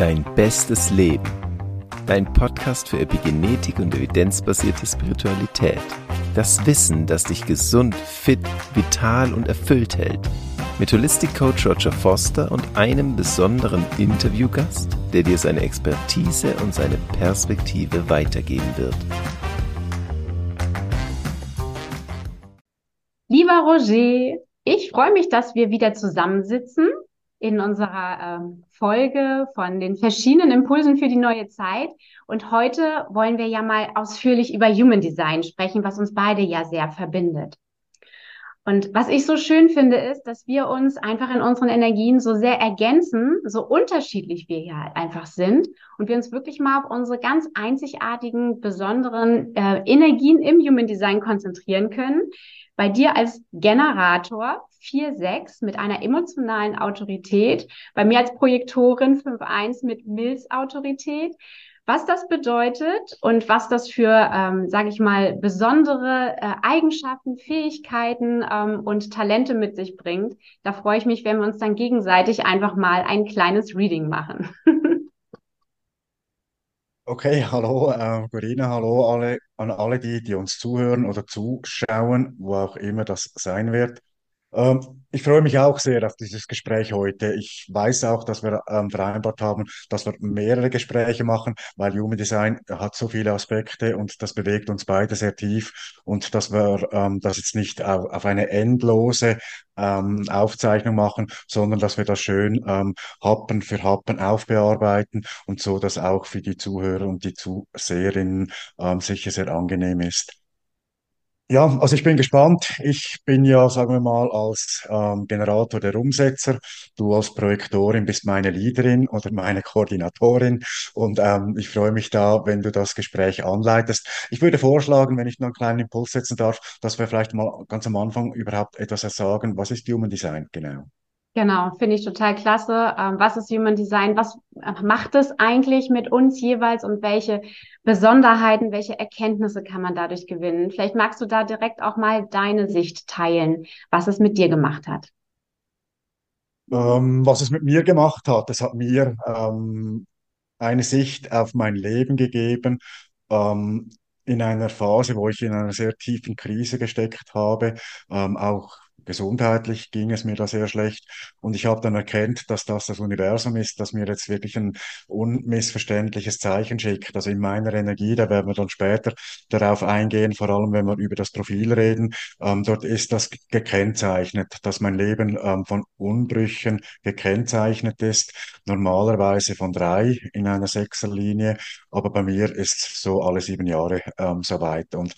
Dein bestes Leben. Dein Podcast für Epigenetik und evidenzbasierte Spiritualität. Das Wissen, das dich gesund, fit, vital und erfüllt hält. Mit Holistic Coach Roger Foster und einem besonderen Interviewgast, der dir seine Expertise und seine Perspektive weitergeben wird. Lieber Roger, ich freue mich, dass wir wieder zusammensitzen in unserer ähm, Folge von den verschiedenen Impulsen für die neue Zeit. Und heute wollen wir ja mal ausführlich über Human Design sprechen, was uns beide ja sehr verbindet. Und was ich so schön finde, ist, dass wir uns einfach in unseren Energien so sehr ergänzen, so unterschiedlich wir hier halt einfach sind und wir uns wirklich mal auf unsere ganz einzigartigen, besonderen äh, Energien im Human Design konzentrieren können. Bei dir als Generator 4-6 mit einer emotionalen Autorität, bei mir als Projektorin 5-1 mit Milzautorität. Was das bedeutet und was das für, ähm, sage ich mal, besondere äh, Eigenschaften, Fähigkeiten ähm, und Talente mit sich bringt, da freue ich mich, wenn wir uns dann gegenseitig einfach mal ein kleines Reading machen. Okay, hallo äh, Corinna, hallo alle, an alle die, die uns zuhören oder zuschauen, wo auch immer das sein wird. Ähm, ich freue mich auch sehr auf dieses Gespräch heute. Ich weiß auch, dass wir ähm, vereinbart haben, dass wir mehrere Gespräche machen, weil Human Design hat so viele Aspekte und das bewegt uns beide sehr tief und dass wir ähm, das jetzt nicht auf, auf eine endlose ähm, Aufzeichnung machen, sondern dass wir das schön ähm, Happen für Happen aufbearbeiten und so, dass auch für die Zuhörer und die Zuseherinnen ähm, sicher sehr angenehm ist. Ja, also ich bin gespannt. Ich bin ja, sagen wir mal, als ähm, Generator der Umsetzer. Du als Projektorin bist meine Leaderin oder meine Koordinatorin. Und ähm, ich freue mich da, wenn du das Gespräch anleitest. Ich würde vorschlagen, wenn ich noch einen kleinen Impuls setzen darf, dass wir vielleicht mal ganz am Anfang überhaupt etwas sagen. Was ist Human Design genau? Genau, finde ich total klasse. Ähm, was ist Human Design? Was äh, macht es eigentlich mit uns jeweils und welche Besonderheiten, welche Erkenntnisse kann man dadurch gewinnen? Vielleicht magst du da direkt auch mal deine Sicht teilen, was es mit dir gemacht hat. Ähm, was es mit mir gemacht hat, es hat mir ähm, eine Sicht auf mein Leben gegeben, ähm, in einer Phase, wo ich in einer sehr tiefen Krise gesteckt habe, ähm, auch gesundheitlich ging es mir da sehr schlecht. Und ich habe dann erkannt, dass das das Universum ist, das mir jetzt wirklich ein unmissverständliches Zeichen schickt. Also in meiner Energie, da werden wir dann später darauf eingehen, vor allem wenn wir über das Profil reden. Ähm, dort ist das gekennzeichnet, dass mein Leben ähm, von Unbrüchen gekennzeichnet ist. Normalerweise von drei in einer Sechserlinie, aber bei mir ist so alle sieben Jahre ähm, so weit. Und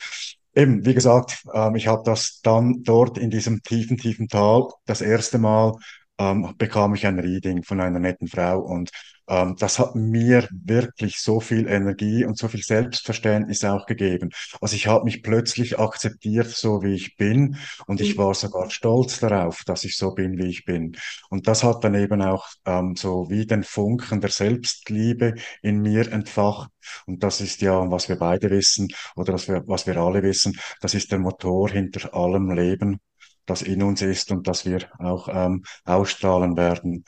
Eben, wie gesagt, ähm, ich habe das dann dort in diesem tiefen, tiefen Tal das erste Mal ähm, bekam ich ein Reading von einer netten Frau und ähm, das hat mir wirklich so viel Energie und so viel Selbstverständnis auch gegeben. Also ich habe mich plötzlich akzeptiert, so wie ich bin und ich war sogar stolz darauf, dass ich so bin, wie ich bin. Und das hat dann eben auch ähm, so wie den Funken der Selbstliebe in mir entfacht. Und das ist ja, was wir beide wissen oder was wir, was wir alle wissen, das ist der Motor hinter allem Leben das in uns ist und das wir auch ähm, ausstrahlen werden.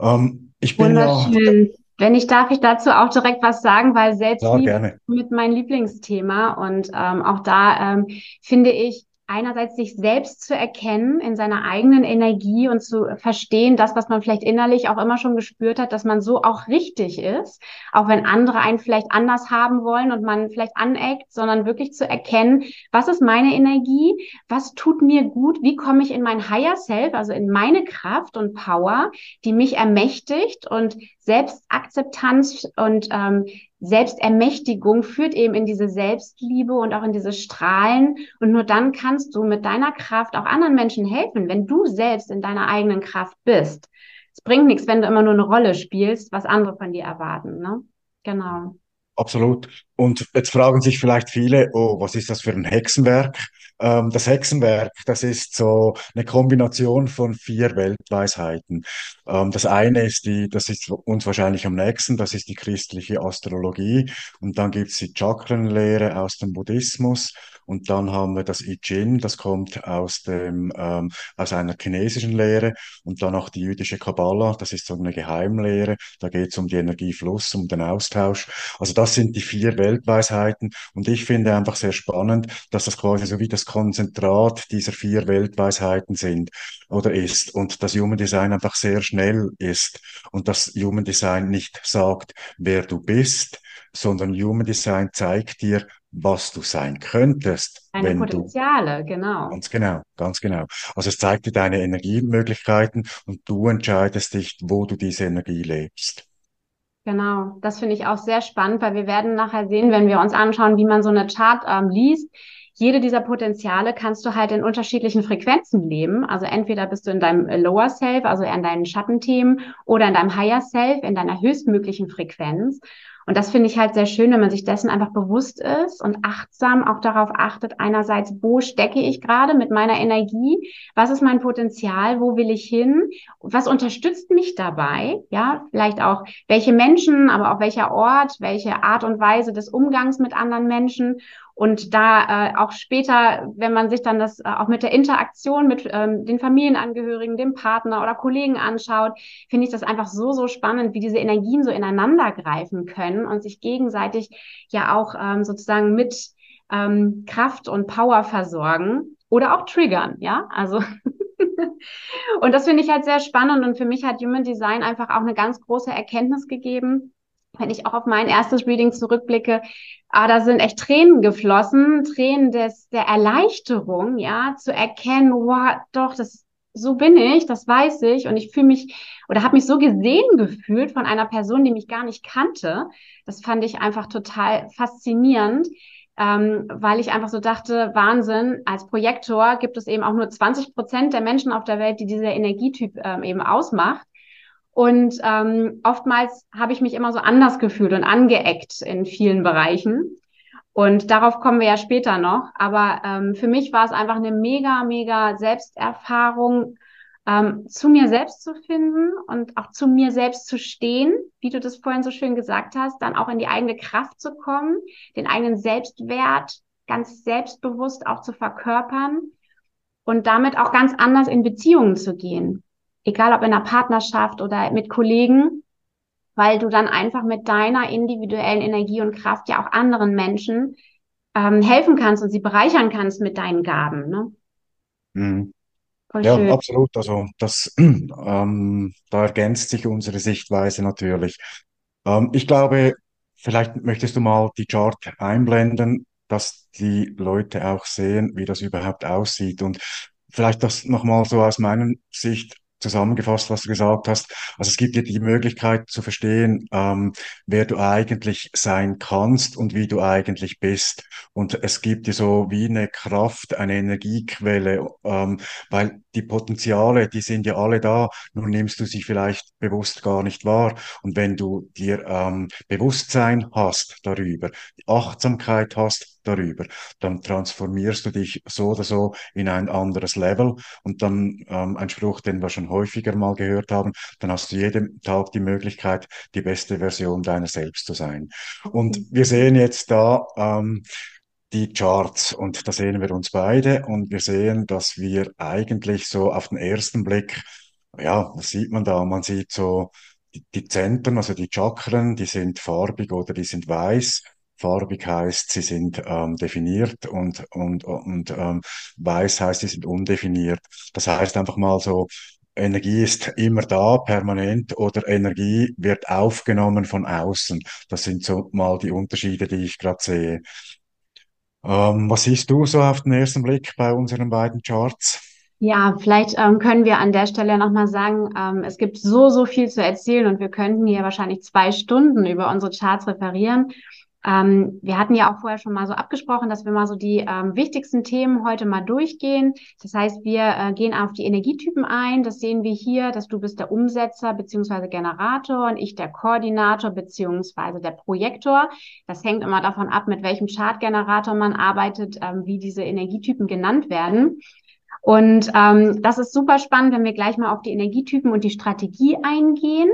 Ähm, ich bin Wunderschön. Ja, wenn ich darf, ich dazu auch direkt was sagen, weil Selbstliebe ja, mit meinem Lieblingsthema und ähm, auch da ähm, finde ich, einerseits sich selbst zu erkennen in seiner eigenen Energie und zu verstehen, das, was man vielleicht innerlich auch immer schon gespürt hat, dass man so auch richtig ist, auch wenn andere einen vielleicht anders haben wollen und man vielleicht aneckt, sondern wirklich zu erkennen, was ist meine Energie, was tut mir gut, wie komme ich in mein Higher Self, also in meine Kraft und Power, die mich ermächtigt und Selbstakzeptanz und ähm, Selbstermächtigung führt eben in diese Selbstliebe und auch in diese Strahlen. Und nur dann kannst du mit deiner Kraft auch anderen Menschen helfen, wenn du selbst in deiner eigenen Kraft bist. Es bringt nichts, wenn du immer nur eine Rolle spielst, was andere von dir erwarten. Ne? Genau. Absolut. Und jetzt fragen sich vielleicht viele, oh, was ist das für ein Hexenwerk? Ähm, das Hexenwerk, das ist so eine Kombination von vier Weltweisheiten. Ähm, das eine ist die, das ist uns wahrscheinlich am nächsten, das ist die christliche Astrologie. Und dann gibt's die Chakrenlehre aus dem Buddhismus. Und dann haben wir das I Ching, das kommt aus dem, ähm, aus einer chinesischen Lehre. Und dann auch die jüdische Kabbala, das ist so eine Geheimlehre. Da geht es um die Energiefluss, um den Austausch. Also das sind die vier Weltweisheiten. Und ich finde einfach sehr spannend, dass das quasi so wie das Konzentrat dieser vier Weltweisheiten sind oder ist. Und das Human Design einfach sehr schnell ist. Und das Human Design nicht sagt, wer du bist, sondern Human Design zeigt dir, was du sein könntest, Deine wenn du Potenziale, genau. Ganz genau, ganz genau. Also es zeigt dir deine Energiemöglichkeiten und du entscheidest dich, wo du diese Energie lebst. Genau, das finde ich auch sehr spannend, weil wir werden nachher sehen, wenn wir uns anschauen, wie man so eine Chart ähm, liest. Jede dieser Potenziale kannst du halt in unterschiedlichen Frequenzen leben. Also entweder bist du in deinem Lower Self, also in deinen Schattenthemen, oder in deinem Higher Self, in deiner höchstmöglichen Frequenz. Und das finde ich halt sehr schön, wenn man sich dessen einfach bewusst ist und achtsam auch darauf achtet, einerseits, wo stecke ich gerade mit meiner Energie? Was ist mein Potenzial? Wo will ich hin? Was unterstützt mich dabei? Ja, vielleicht auch, welche Menschen, aber auch welcher Ort, welche Art und Weise des Umgangs mit anderen Menschen. Und da äh, auch später, wenn man sich dann das äh, auch mit der Interaktion mit ähm, den Familienangehörigen, dem Partner oder Kollegen anschaut, finde ich das einfach so, so spannend, wie diese Energien so ineinander greifen können und sich gegenseitig ja auch ähm, sozusagen mit ähm, Kraft und Power versorgen oder auch triggern, ja, also und das finde ich halt sehr spannend und für mich hat Human Design einfach auch eine ganz große Erkenntnis gegeben, wenn ich auch auf mein erstes Reading zurückblicke, ah, da sind echt Tränen geflossen, Tränen des, der Erleichterung, ja, zu erkennen, wow, doch, das, so bin ich, das weiß ich und ich fühle mich oder habe mich so gesehen gefühlt von einer Person, die mich gar nicht kannte. Das fand ich einfach total faszinierend, ähm, weil ich einfach so dachte, Wahnsinn, als Projektor gibt es eben auch nur 20 Prozent der Menschen auf der Welt, die dieser Energietyp ähm, eben ausmacht. Und ähm, oftmals habe ich mich immer so anders gefühlt und angeeckt in vielen Bereichen. Und darauf kommen wir ja später noch. Aber ähm, für mich war es einfach eine mega, mega Selbsterfahrung, ähm, zu mir selbst zu finden und auch zu mir selbst zu stehen, wie du das vorhin so schön gesagt hast, dann auch in die eigene Kraft zu kommen, den eigenen Selbstwert ganz selbstbewusst auch zu verkörpern und damit auch ganz anders in Beziehungen zu gehen egal ob in einer Partnerschaft oder mit Kollegen, weil du dann einfach mit deiner individuellen Energie und Kraft ja auch anderen Menschen ähm, helfen kannst und sie bereichern kannst mit deinen Gaben. Ne? Mhm. Ja, schön. absolut. Also das, ähm, da ergänzt sich unsere Sichtweise natürlich. Ähm, ich glaube, vielleicht möchtest du mal die Chart einblenden, dass die Leute auch sehen, wie das überhaupt aussieht. Und vielleicht das nochmal so aus meiner Sicht zusammengefasst, was du gesagt hast. Also es gibt dir die Möglichkeit zu verstehen, ähm, wer du eigentlich sein kannst und wie du eigentlich bist. Und es gibt dir so wie eine Kraft, eine Energiequelle, ähm, weil die Potenziale, die sind ja alle da, nur nimmst du sie vielleicht bewusst gar nicht wahr. Und wenn du dir ähm, Bewusstsein hast darüber, Achtsamkeit hast, darüber. Dann transformierst du dich so oder so in ein anderes Level und dann ähm, ein Spruch, den wir schon häufiger mal gehört haben, dann hast du jeden Tag die Möglichkeit, die beste Version deiner selbst zu sein. Und wir sehen jetzt da ähm, die Charts und da sehen wir uns beide und wir sehen, dass wir eigentlich so auf den ersten Blick, ja, was sieht man da? Man sieht so die, die Zentren, also die Chakren, die sind farbig oder die sind weiß Farbig heißt, sie sind ähm, definiert und, und, und ähm, weiß heißt, sie sind undefiniert. Das heißt einfach mal so, Energie ist immer da, permanent, oder Energie wird aufgenommen von außen. Das sind so mal die Unterschiede, die ich gerade sehe. Ähm, was siehst du so auf den ersten Blick bei unseren beiden Charts? Ja, vielleicht ähm, können wir an der Stelle nochmal sagen, ähm, es gibt so, so viel zu erzählen und wir könnten hier wahrscheinlich zwei Stunden über unsere Charts referieren. Ähm, wir hatten ja auch vorher schon mal so abgesprochen, dass wir mal so die ähm, wichtigsten Themen heute mal durchgehen. Das heißt, wir äh, gehen auf die Energietypen ein. Das sehen wir hier, dass du bist der Umsetzer beziehungsweise Generator und ich der Koordinator beziehungsweise der Projektor. Das hängt immer davon ab, mit welchem Chartgenerator man arbeitet, ähm, wie diese Energietypen genannt werden. Und ähm, das ist super spannend, wenn wir gleich mal auf die Energietypen und die Strategie eingehen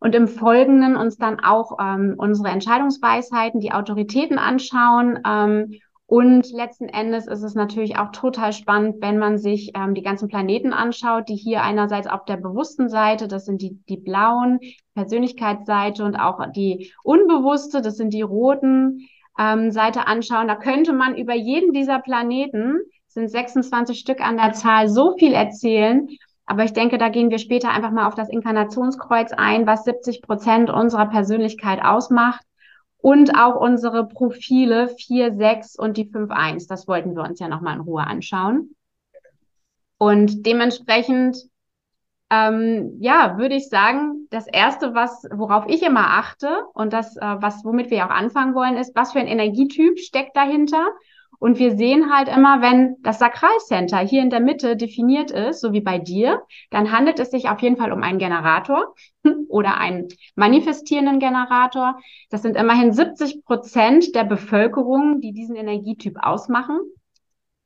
und im Folgenden uns dann auch ähm, unsere Entscheidungsweisheiten, die Autoritäten anschauen. Ähm, und letzten Endes ist es natürlich auch total spannend, wenn man sich ähm, die ganzen Planeten anschaut, die hier einerseits auf der bewussten Seite, das sind die, die blauen, Persönlichkeitsseite und auch die unbewusste, das sind die roten ähm, Seite anschauen. Da könnte man über jeden dieser Planeten, sind 26 Stück an der Zahl, so viel erzählen. Aber ich denke, da gehen wir später einfach mal auf das Inkarnationskreuz ein, was 70 Prozent unserer Persönlichkeit ausmacht und auch unsere Profile 4, 6 und die 5, 1. Das wollten wir uns ja nochmal in Ruhe anschauen. Und dementsprechend, ähm, ja, würde ich sagen, das erste, was, worauf ich immer achte und das, äh, was, womit wir auch anfangen wollen, ist, was für ein Energietyp steckt dahinter und wir sehen halt immer, wenn das Sakralcenter hier in der Mitte definiert ist, so wie bei dir, dann handelt es sich auf jeden Fall um einen Generator oder einen manifestierenden Generator. Das sind immerhin 70 Prozent der Bevölkerung, die diesen Energietyp ausmachen.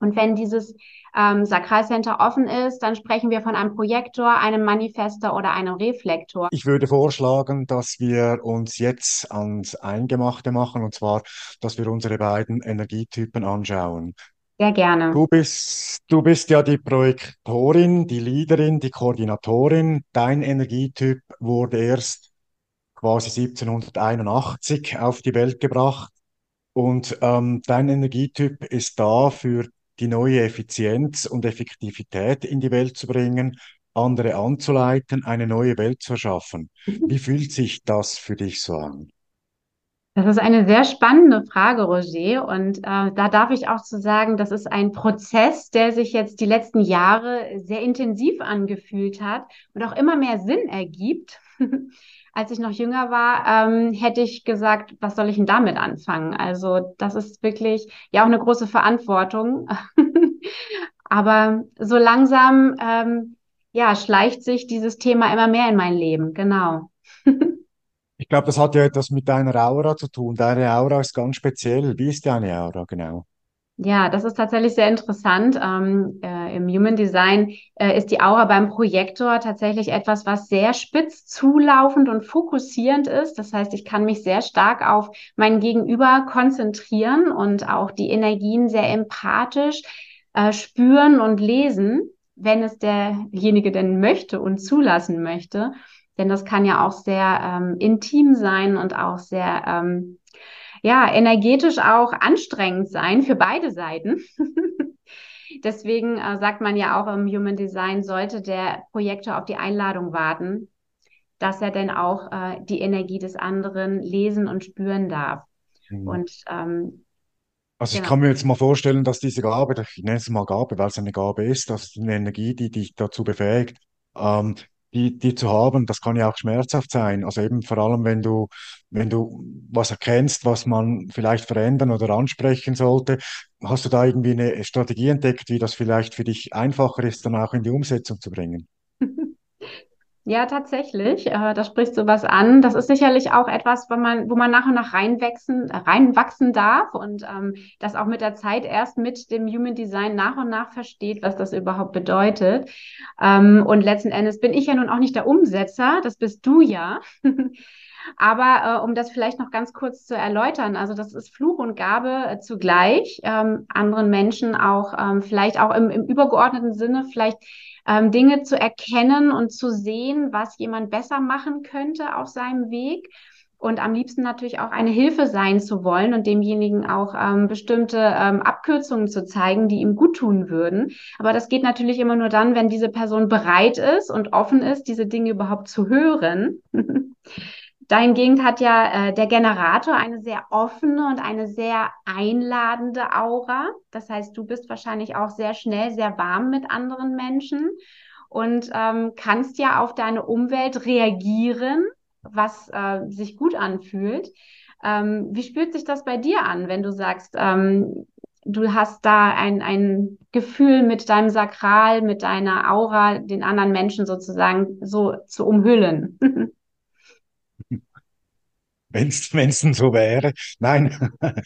Und wenn dieses ähm, Sakralcenter offen ist, dann sprechen wir von einem Projektor, einem Manifester oder einem Reflektor. Ich würde vorschlagen, dass wir uns jetzt ans Eingemachte machen, und zwar, dass wir unsere beiden Energietypen anschauen. Sehr gerne. Du bist, du bist ja die Projektorin, die Leaderin, die Koordinatorin. Dein Energietyp wurde erst quasi 1781 auf die Welt gebracht. Und ähm, dein Energietyp ist da für die neue Effizienz und Effektivität in die Welt zu bringen, andere anzuleiten, eine neue Welt zu erschaffen. Mhm. Wie fühlt sich das für dich so an? Das ist eine sehr spannende Frage, Roger. Und äh, da darf ich auch zu sagen, das ist ein Prozess, der sich jetzt die letzten Jahre sehr intensiv angefühlt hat und auch immer mehr Sinn ergibt. Als ich noch jünger war, ähm, hätte ich gesagt, was soll ich denn damit anfangen? Also das ist wirklich ja auch eine große Verantwortung. Aber so langsam ähm, ja schleicht sich dieses Thema immer mehr in mein Leben. Genau. ich glaube, das hat ja etwas mit deiner Aura zu tun. Deine Aura ist ganz speziell. Wie ist deine Aura genau? Ja, das ist tatsächlich sehr interessant. Ähm, äh, Im Human Design äh, ist die Aura beim Projektor tatsächlich etwas, was sehr spitz zulaufend und fokussierend ist. Das heißt, ich kann mich sehr stark auf mein Gegenüber konzentrieren und auch die Energien sehr empathisch äh, spüren und lesen, wenn es derjenige denn möchte und zulassen möchte. Denn das kann ja auch sehr ähm, intim sein und auch sehr ähm, ja, energetisch auch anstrengend sein für beide Seiten. Deswegen äh, sagt man ja auch im Human Design, sollte der Projektor auf die Einladung warten, dass er denn auch äh, die Energie des anderen lesen und spüren darf. Mhm. Und ähm, also genau. ich kann mir jetzt mal vorstellen, dass diese Gabe, ich nenne es mal Gabe, weil es eine Gabe ist, dass eine Energie, die dich dazu befähigt, ähm, die, die zu haben, das kann ja auch schmerzhaft sein. Also eben vor allem, wenn du, wenn du was erkennst, was man vielleicht verändern oder ansprechen sollte, hast du da irgendwie eine Strategie entdeckt, wie das vielleicht für dich einfacher ist, dann auch in die Umsetzung zu bringen? Ja, tatsächlich. Äh, da sprichst du was an. Das ist sicherlich auch etwas, wo man, wo man nach und nach reinwachsen, reinwachsen darf und ähm, das auch mit der Zeit erst mit dem Human Design nach und nach versteht, was das überhaupt bedeutet. Ähm, und letzten Endes bin ich ja nun auch nicht der Umsetzer, das bist du ja. Aber äh, um das vielleicht noch ganz kurz zu erläutern, also das ist Fluch und Gabe äh, zugleich, ähm, anderen Menschen auch ähm, vielleicht auch im, im übergeordneten Sinne vielleicht ähm, Dinge zu erkennen und zu sehen, was jemand besser machen könnte auf seinem Weg und am liebsten natürlich auch eine Hilfe sein zu wollen und demjenigen auch ähm, bestimmte ähm, Abkürzungen zu zeigen, die ihm gut tun würden. Aber das geht natürlich immer nur dann, wenn diese Person bereit ist und offen ist, diese Dinge überhaupt zu hören. Dahingehend hat ja äh, der Generator eine sehr offene und eine sehr einladende Aura. Das heißt, du bist wahrscheinlich auch sehr schnell, sehr warm mit anderen Menschen und ähm, kannst ja auf deine Umwelt reagieren was äh, sich gut anfühlt. Ähm, wie spürt sich das bei dir an, wenn du sagst, ähm, du hast da ein, ein Gefühl mit deinem Sakral, mit deiner Aura, den anderen Menschen sozusagen so zu umhüllen? Wenn es denn so wäre. Nein,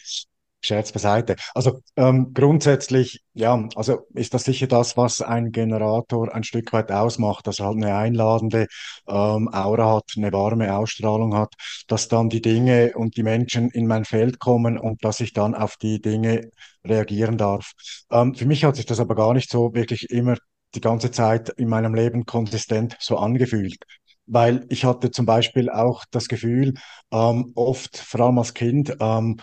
Scherz beiseite. Also ähm, grundsätzlich, ja, also ist das sicher das, was ein Generator ein Stück weit ausmacht, dass er halt eine einladende ähm, Aura hat, eine warme Ausstrahlung hat, dass dann die Dinge und die Menschen in mein Feld kommen und dass ich dann auf die Dinge reagieren darf. Ähm, für mich hat sich das aber gar nicht so wirklich immer die ganze Zeit in meinem Leben konsistent so angefühlt. Weil ich hatte zum Beispiel auch das Gefühl, ähm, oft, vor allem als Kind, ähm,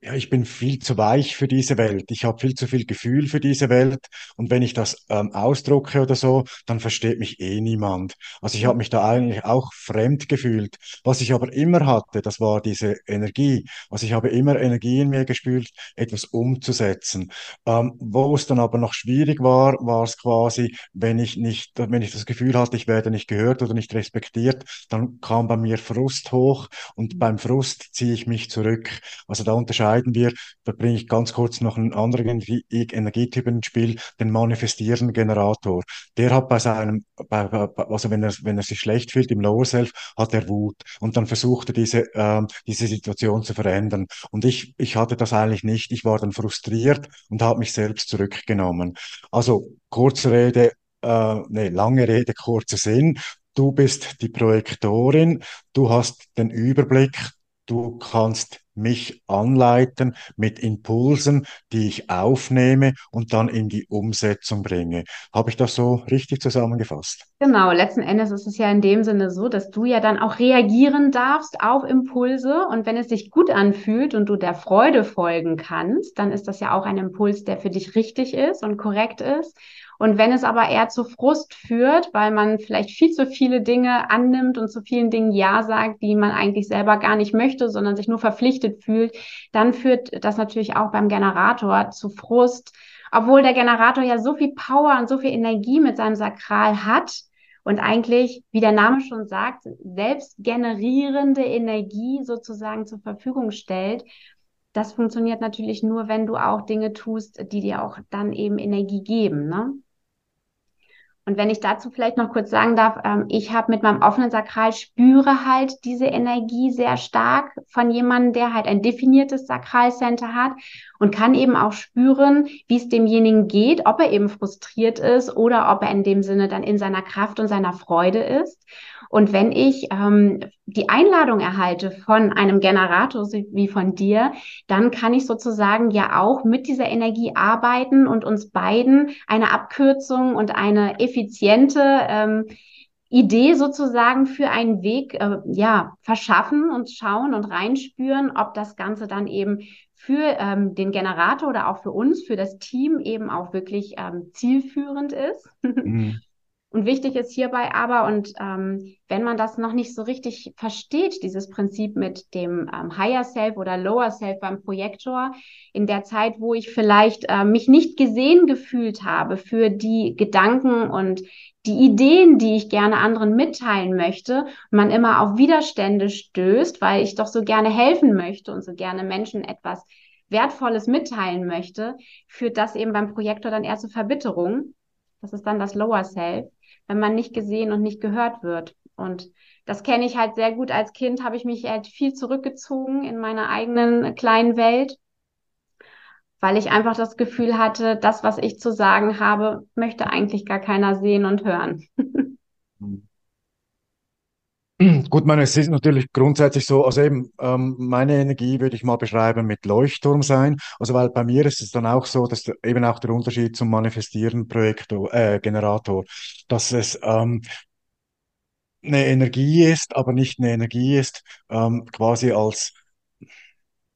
ja, ich bin viel zu weich für diese Welt. Ich habe viel zu viel Gefühl für diese Welt. Und wenn ich das ähm, ausdrucke oder so, dann versteht mich eh niemand. Also ich habe mich da eigentlich auch fremd gefühlt. Was ich aber immer hatte, das war diese Energie. Also ich habe immer Energie in mir gespült, etwas umzusetzen. Ähm, wo es dann aber noch schwierig war, war es quasi, wenn ich nicht, wenn ich das Gefühl hatte, ich werde nicht gehört oder nicht respektiert, dann kam bei mir Frust hoch und beim Frust ziehe ich mich zurück. Also da unterscheide unterscheiden wir, da bringe ich ganz kurz noch einen anderen Energie Energietyp ins Spiel, den manifestierenden Generator. Der hat bei seinem, bei, also wenn er, wenn er sich schlecht fühlt im Lower Self, hat er Wut und dann versucht er diese, äh, diese Situation zu verändern. Und ich, ich hatte das eigentlich nicht. Ich war dann frustriert und habe mich selbst zurückgenommen. Also kurze Rede, äh, nee, lange Rede, kurzer Sinn. Du bist die Projektorin, du hast den Überblick, du kannst mich anleiten mit Impulsen, die ich aufnehme und dann in die Umsetzung bringe. Habe ich das so richtig zusammengefasst? Genau, letzten Endes ist es ja in dem Sinne so, dass du ja dann auch reagieren darfst auf Impulse und wenn es sich gut anfühlt und du der Freude folgen kannst, dann ist das ja auch ein Impuls, der für dich richtig ist und korrekt ist. Und wenn es aber eher zu Frust führt, weil man vielleicht viel zu viele Dinge annimmt und zu vielen Dingen Ja sagt, die man eigentlich selber gar nicht möchte, sondern sich nur verpflichtet fühlt, dann führt das natürlich auch beim Generator zu Frust, obwohl der Generator ja so viel Power und so viel Energie mit seinem Sakral hat und eigentlich, wie der Name schon sagt, selbst generierende Energie sozusagen zur Verfügung stellt. Das funktioniert natürlich nur, wenn du auch Dinge tust, die dir auch dann eben Energie geben. Ne? Und wenn ich dazu vielleicht noch kurz sagen darf, ähm, ich habe mit meinem offenen Sakral spüre halt diese Energie sehr stark von jemandem, der halt ein definiertes Sakralcenter hat und kann eben auch spüren, wie es demjenigen geht, ob er eben frustriert ist oder ob er in dem Sinne dann in seiner Kraft und seiner Freude ist. Und wenn ich ähm, die Einladung erhalte von einem Generator wie von dir, dann kann ich sozusagen ja auch mit dieser Energie arbeiten und uns beiden eine Abkürzung und eine effiziente ähm, Idee sozusagen für einen Weg äh, ja verschaffen und schauen und reinspüren, ob das Ganze dann eben für ähm, den Generator oder auch für uns, für das Team eben auch wirklich ähm, zielführend ist. Mhm. Und wichtig ist hierbei aber, und ähm, wenn man das noch nicht so richtig versteht, dieses Prinzip mit dem ähm, Higher Self oder Lower Self beim Projektor, in der Zeit, wo ich vielleicht äh, mich nicht gesehen gefühlt habe für die Gedanken und die Ideen, die ich gerne anderen mitteilen möchte, man immer auf Widerstände stößt, weil ich doch so gerne helfen möchte und so gerne Menschen etwas Wertvolles mitteilen möchte, führt das eben beim Projektor dann eher zu Verbitterung. Das ist dann das Lower Self wenn man nicht gesehen und nicht gehört wird. Und das kenne ich halt sehr gut. Als Kind habe ich mich halt viel zurückgezogen in meiner eigenen kleinen Welt, weil ich einfach das Gefühl hatte, das, was ich zu sagen habe, möchte eigentlich gar keiner sehen und hören. Gut, meine, es ist natürlich grundsätzlich so, also eben, ähm, meine Energie würde ich mal beschreiben mit Leuchtturm sein. Also, weil bei mir ist es dann auch so, dass eben auch der Unterschied zum Manifestieren Projektor, äh, Generator, dass es ähm, eine Energie ist, aber nicht eine Energie ist, ähm, quasi als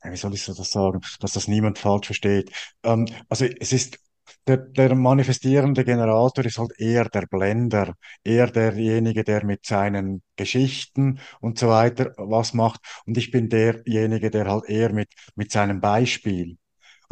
wie soll ich das sagen, dass das niemand falsch versteht. Ähm, also es ist der, der manifestierende Generator ist halt eher der Blender, eher derjenige, der mit seinen Geschichten und so weiter was macht. Und ich bin derjenige, der halt eher mit, mit seinem Beispiel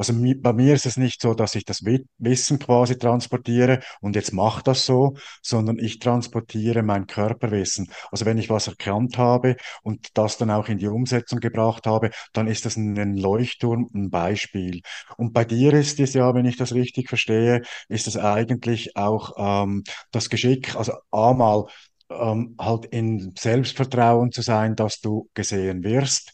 Also bei mir ist es nicht so, dass ich das Wi- Wissen quasi transportiere und jetzt mach das so, sondern ich transportiere mein Körperwissen. Also wenn ich was erkannt habe und das dann auch in die Umsetzung gebracht habe, dann ist das ein Leuchtturm, ein Beispiel. Und bei dir ist es ja, wenn ich das richtig verstehe, ist es eigentlich auch ähm, das Geschick, also einmal ähm, halt in Selbstvertrauen zu sein, dass du gesehen wirst,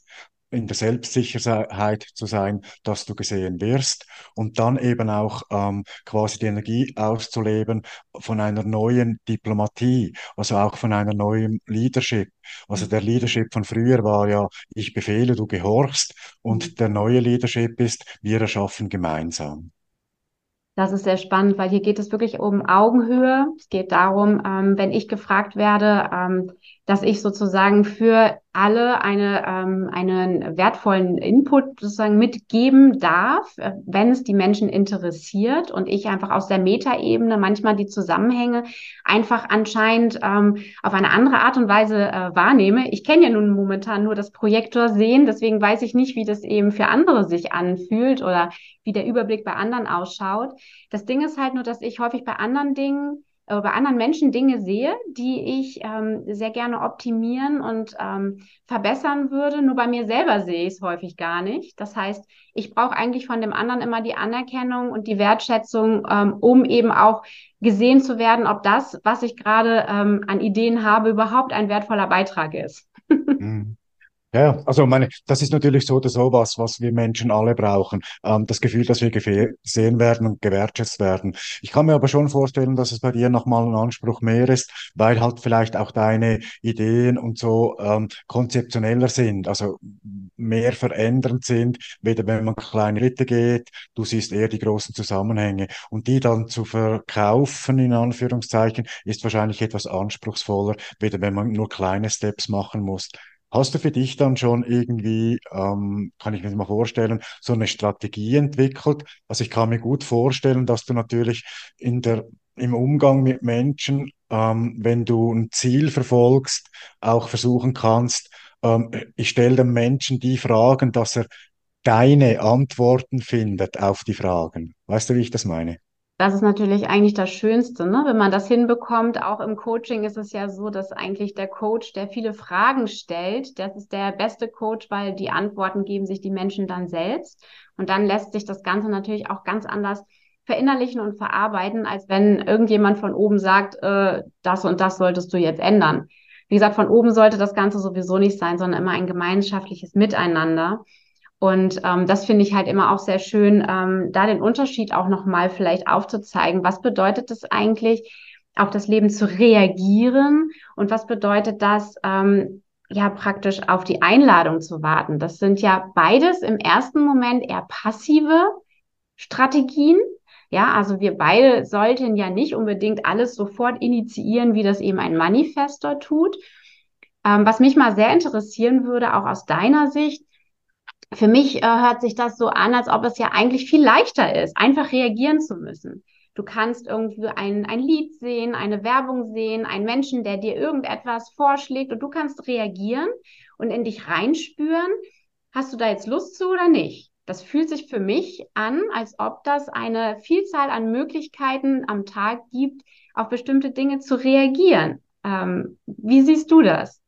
in der Selbstsicherheit zu sein, dass du gesehen wirst und dann eben auch ähm, quasi die Energie auszuleben von einer neuen Diplomatie, also auch von einer neuen Leadership. Also der Leadership von früher war ja, ich befehle, du gehorchst und der neue Leadership ist, wir erschaffen gemeinsam. Das ist sehr spannend, weil hier geht es wirklich um Augenhöhe. Es geht darum, ähm, wenn ich gefragt werde, ähm, dass ich sozusagen für alle eine, ähm, einen wertvollen Input sozusagen mitgeben darf, äh, wenn es die Menschen interessiert und ich einfach aus der Metaebene manchmal die Zusammenhänge einfach anscheinend ähm, auf eine andere Art und Weise äh, wahrnehme. Ich kenne ja nun momentan nur das Projektor sehen, deswegen weiß ich nicht, wie das eben für andere sich anfühlt oder wie der Überblick bei anderen ausschaut. Das Ding ist halt nur, dass ich häufig bei anderen Dingen äh, bei anderen Menschen Dinge sehe, die ich ähm, sehr gerne optimieren und ähm, verbessern würde. Nur bei mir selber sehe ich es häufig gar nicht. Das heißt, ich brauche eigentlich von dem anderen immer die Anerkennung und die Wertschätzung, ähm, um eben auch gesehen zu werden, ob das, was ich gerade ähm, an Ideen habe, überhaupt ein wertvoller Beitrag ist. Mhm. Ja, also meine, das ist natürlich so oder so was, was wir Menschen alle brauchen. Ähm, das Gefühl, dass wir gesehen werden und gewertschätzt werden. Ich kann mir aber schon vorstellen, dass es bei dir nochmal ein Anspruch mehr ist, weil halt vielleicht auch deine Ideen und so ähm, konzeptioneller sind, also mehr verändernd sind, weder wenn man kleine Schritte geht, du siehst eher die großen Zusammenhänge. Und die dann zu verkaufen, in Anführungszeichen, ist wahrscheinlich etwas anspruchsvoller, weder wenn man nur kleine Steps machen muss. Hast du für dich dann schon irgendwie, ähm, kann ich mir das mal vorstellen, so eine Strategie entwickelt? Also ich kann mir gut vorstellen, dass du natürlich in der, im Umgang mit Menschen, ähm, wenn du ein Ziel verfolgst, auch versuchen kannst, ähm, ich stelle dem Menschen die Fragen, dass er deine Antworten findet auf die Fragen. Weißt du, wie ich das meine? Das ist natürlich eigentlich das Schönste, ne? Wenn man das hinbekommt. Auch im Coaching ist es ja so, dass eigentlich der Coach, der viele Fragen stellt, das ist der beste Coach, weil die Antworten geben sich die Menschen dann selbst. Und dann lässt sich das Ganze natürlich auch ganz anders verinnerlichen und verarbeiten, als wenn irgendjemand von oben sagt, äh, das und das solltest du jetzt ändern. Wie gesagt, von oben sollte das Ganze sowieso nicht sein, sondern immer ein gemeinschaftliches Miteinander. Und ähm, das finde ich halt immer auch sehr schön, ähm, da den Unterschied auch nochmal vielleicht aufzuzeigen. Was bedeutet es eigentlich, auf das Leben zu reagieren? Und was bedeutet das, ähm, ja, praktisch auf die Einladung zu warten? Das sind ja beides im ersten Moment eher passive Strategien. Ja, also wir beide sollten ja nicht unbedingt alles sofort initiieren, wie das eben ein Manifestor tut. Ähm, was mich mal sehr interessieren würde, auch aus deiner Sicht, für mich äh, hört sich das so an, als ob es ja eigentlich viel leichter ist, einfach reagieren zu müssen. Du kannst irgendwie ein, ein Lied sehen, eine Werbung sehen, einen Menschen, der dir irgendetwas vorschlägt und du kannst reagieren und in dich reinspüren. Hast du da jetzt Lust zu oder nicht? Das fühlt sich für mich an, als ob das eine Vielzahl an Möglichkeiten am Tag gibt, auf bestimmte Dinge zu reagieren. Ähm, wie siehst du das?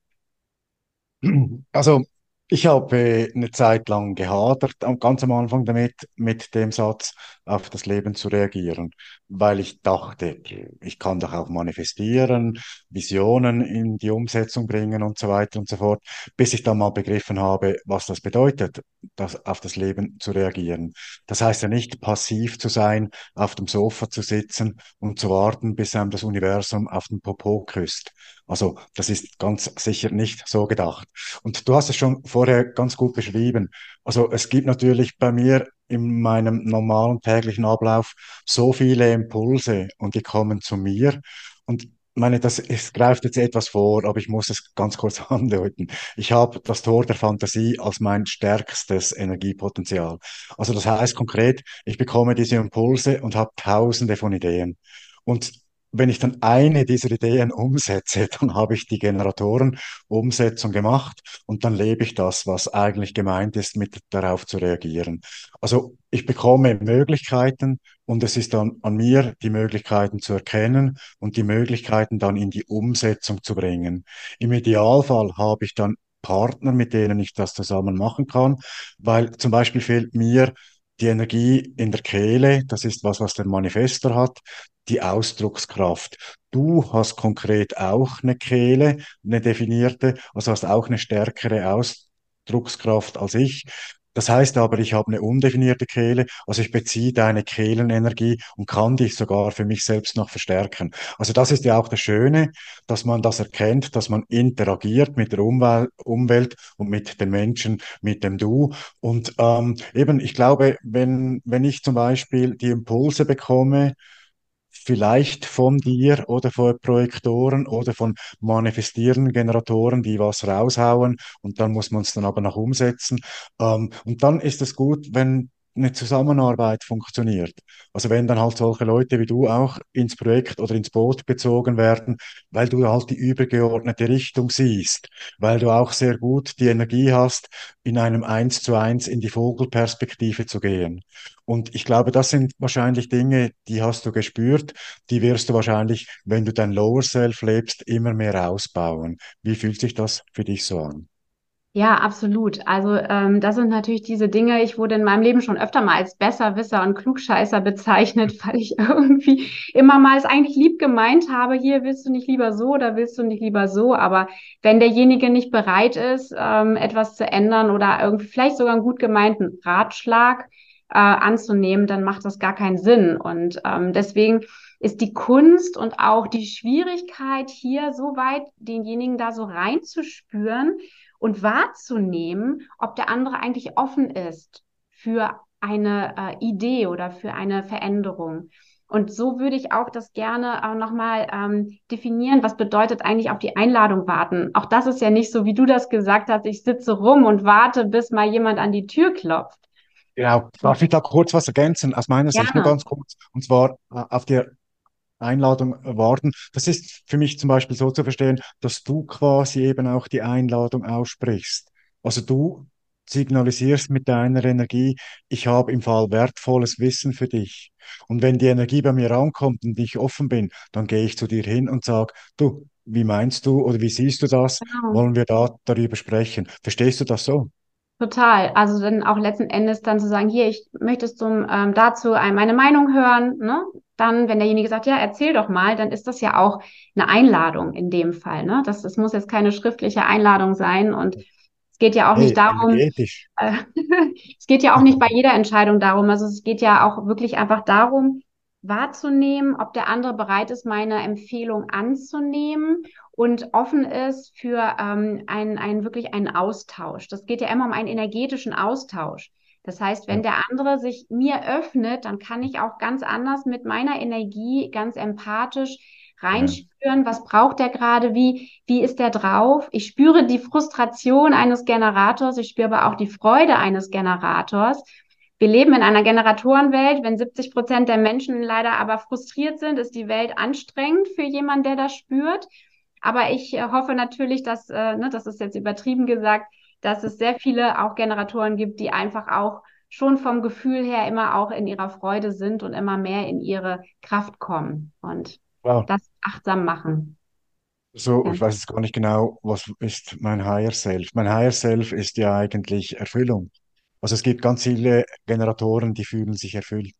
Also, ich habe eine Zeit lang gehadert, ganz am Anfang damit, mit dem Satz, auf das Leben zu reagieren, weil ich dachte, ich kann doch auch manifestieren, Visionen in die Umsetzung bringen und so weiter und so fort, bis ich dann mal begriffen habe, was das bedeutet, das, auf das Leben zu reagieren. Das heißt ja nicht passiv zu sein, auf dem Sofa zu sitzen und zu warten, bis einem das Universum auf den Popo küsst. Also, das ist ganz sicher nicht so gedacht. Und du hast es schon vorher ganz gut beschrieben. Also es gibt natürlich bei mir in meinem normalen täglichen Ablauf so viele Impulse und die kommen zu mir. Und meine, das es greift jetzt etwas vor, aber ich muss es ganz kurz andeuten. Ich habe das Tor der Fantasie als mein stärkstes Energiepotenzial. Also das heißt konkret, ich bekomme diese Impulse und habe tausende von Ideen. Und wenn ich dann eine dieser Ideen umsetze, dann habe ich die Generatorenumsetzung gemacht und dann lebe ich das, was eigentlich gemeint ist, mit darauf zu reagieren. Also ich bekomme Möglichkeiten und es ist dann an mir, die Möglichkeiten zu erkennen und die Möglichkeiten dann in die Umsetzung zu bringen. Im Idealfall habe ich dann Partner, mit denen ich das zusammen machen kann, weil zum Beispiel fehlt mir die Energie in der Kehle, das ist was, was der Manifestor hat, die Ausdruckskraft. Du hast konkret auch eine Kehle, eine definierte, also hast auch eine stärkere Ausdruckskraft als ich. Das heißt aber, ich habe eine undefinierte Kehle, also ich beziehe deine Kehlenenergie und kann dich sogar für mich selbst noch verstärken. Also das ist ja auch das Schöne, dass man das erkennt, dass man interagiert mit der Umwel Umwelt und mit den Menschen, mit dem Du. Und ähm, eben, ich glaube, wenn, wenn ich zum Beispiel die Impulse bekomme, vielleicht von dir oder von Projektoren oder von manifestierenden Generatoren, die was raushauen und dann muss man es dann aber noch umsetzen. Ähm, und dann ist es gut, wenn eine Zusammenarbeit funktioniert. Also wenn dann halt solche Leute wie du auch ins Projekt oder ins Boot gezogen werden, weil du halt die übergeordnete Richtung siehst, weil du auch sehr gut die Energie hast, in einem Eins zu eins in die Vogelperspektive zu gehen. Und ich glaube, das sind wahrscheinlich Dinge, die hast du gespürt, die wirst du wahrscheinlich, wenn du dein Lower Self lebst, immer mehr ausbauen. Wie fühlt sich das für dich so an? Ja, absolut. Also ähm, das sind natürlich diese Dinge, ich wurde in meinem Leben schon öfter mal als Besserwisser und Klugscheißer bezeichnet, weil ich irgendwie immer mal es eigentlich lieb gemeint habe, hier willst du nicht lieber so oder willst du nicht lieber so. Aber wenn derjenige nicht bereit ist, ähm, etwas zu ändern oder irgendwie vielleicht sogar einen gut gemeinten Ratschlag äh, anzunehmen, dann macht das gar keinen Sinn. Und ähm, deswegen ist die Kunst und auch die Schwierigkeit hier so weit, denjenigen da so reinzuspüren und wahrzunehmen, ob der andere eigentlich offen ist für eine äh, Idee oder für eine Veränderung. Und so würde ich auch das gerne äh, nochmal ähm, definieren. Was bedeutet eigentlich auf die Einladung warten? Auch das ist ja nicht so, wie du das gesagt hast. Ich sitze rum und warte, bis mal jemand an die Tür klopft, Genau. Darf ich da kurz was ergänzen? Aus meiner Sicht nur ganz kurz. Und zwar äh, auf die Einladung warten. Das ist für mich zum Beispiel so zu verstehen, dass du quasi eben auch die Einladung aussprichst. Also du signalisierst mit deiner Energie, ich habe im Fall wertvolles Wissen für dich. Und wenn die Energie bei mir ankommt und ich offen bin, dann gehe ich zu dir hin und sage, du, wie meinst du oder wie siehst du das? Genau. Wollen wir da darüber sprechen? Verstehst du das so? Total. Also dann auch letzten Endes dann zu sagen, hier, ich möchte zum ähm, dazu ein, meine Meinung hören, ne? Dann, wenn derjenige sagt, ja, erzähl doch mal, dann ist das ja auch eine Einladung in dem Fall, ne? Das, das muss jetzt keine schriftliche Einladung sein und es geht ja auch nicht Hey, darum, äh, es geht ja auch nicht bei jeder Entscheidung darum. Also es geht ja auch wirklich einfach darum, wahrzunehmen, ob der andere bereit ist, meine Empfehlung anzunehmen und offen ist für ähm, einen, einen wirklich einen Austausch. Das geht ja immer um einen energetischen Austausch. Das heißt, wenn der andere sich mir öffnet, dann kann ich auch ganz anders mit meiner Energie, ganz empathisch reinspüren, was braucht der gerade, wie, wie ist der drauf. Ich spüre die Frustration eines Generators, ich spüre aber auch die Freude eines Generators. Wir leben in einer Generatorenwelt. Wenn 70 Prozent der Menschen leider aber frustriert sind, ist die Welt anstrengend für jemanden, der das spürt. Aber ich äh, hoffe natürlich, dass, äh, ne, das ist jetzt übertrieben gesagt, dass es sehr viele auch Generatoren gibt, die einfach auch schon vom Gefühl her immer auch in ihrer Freude sind und immer mehr in ihre Kraft kommen und wow. das achtsam machen. So, Ja. ich weiß jetzt gar nicht genau, was ist mein Higher Self. Mein Higher Self ist ja eigentlich Erfüllung. Also es gibt ganz viele Generatoren, die fühlen sich erfüllt.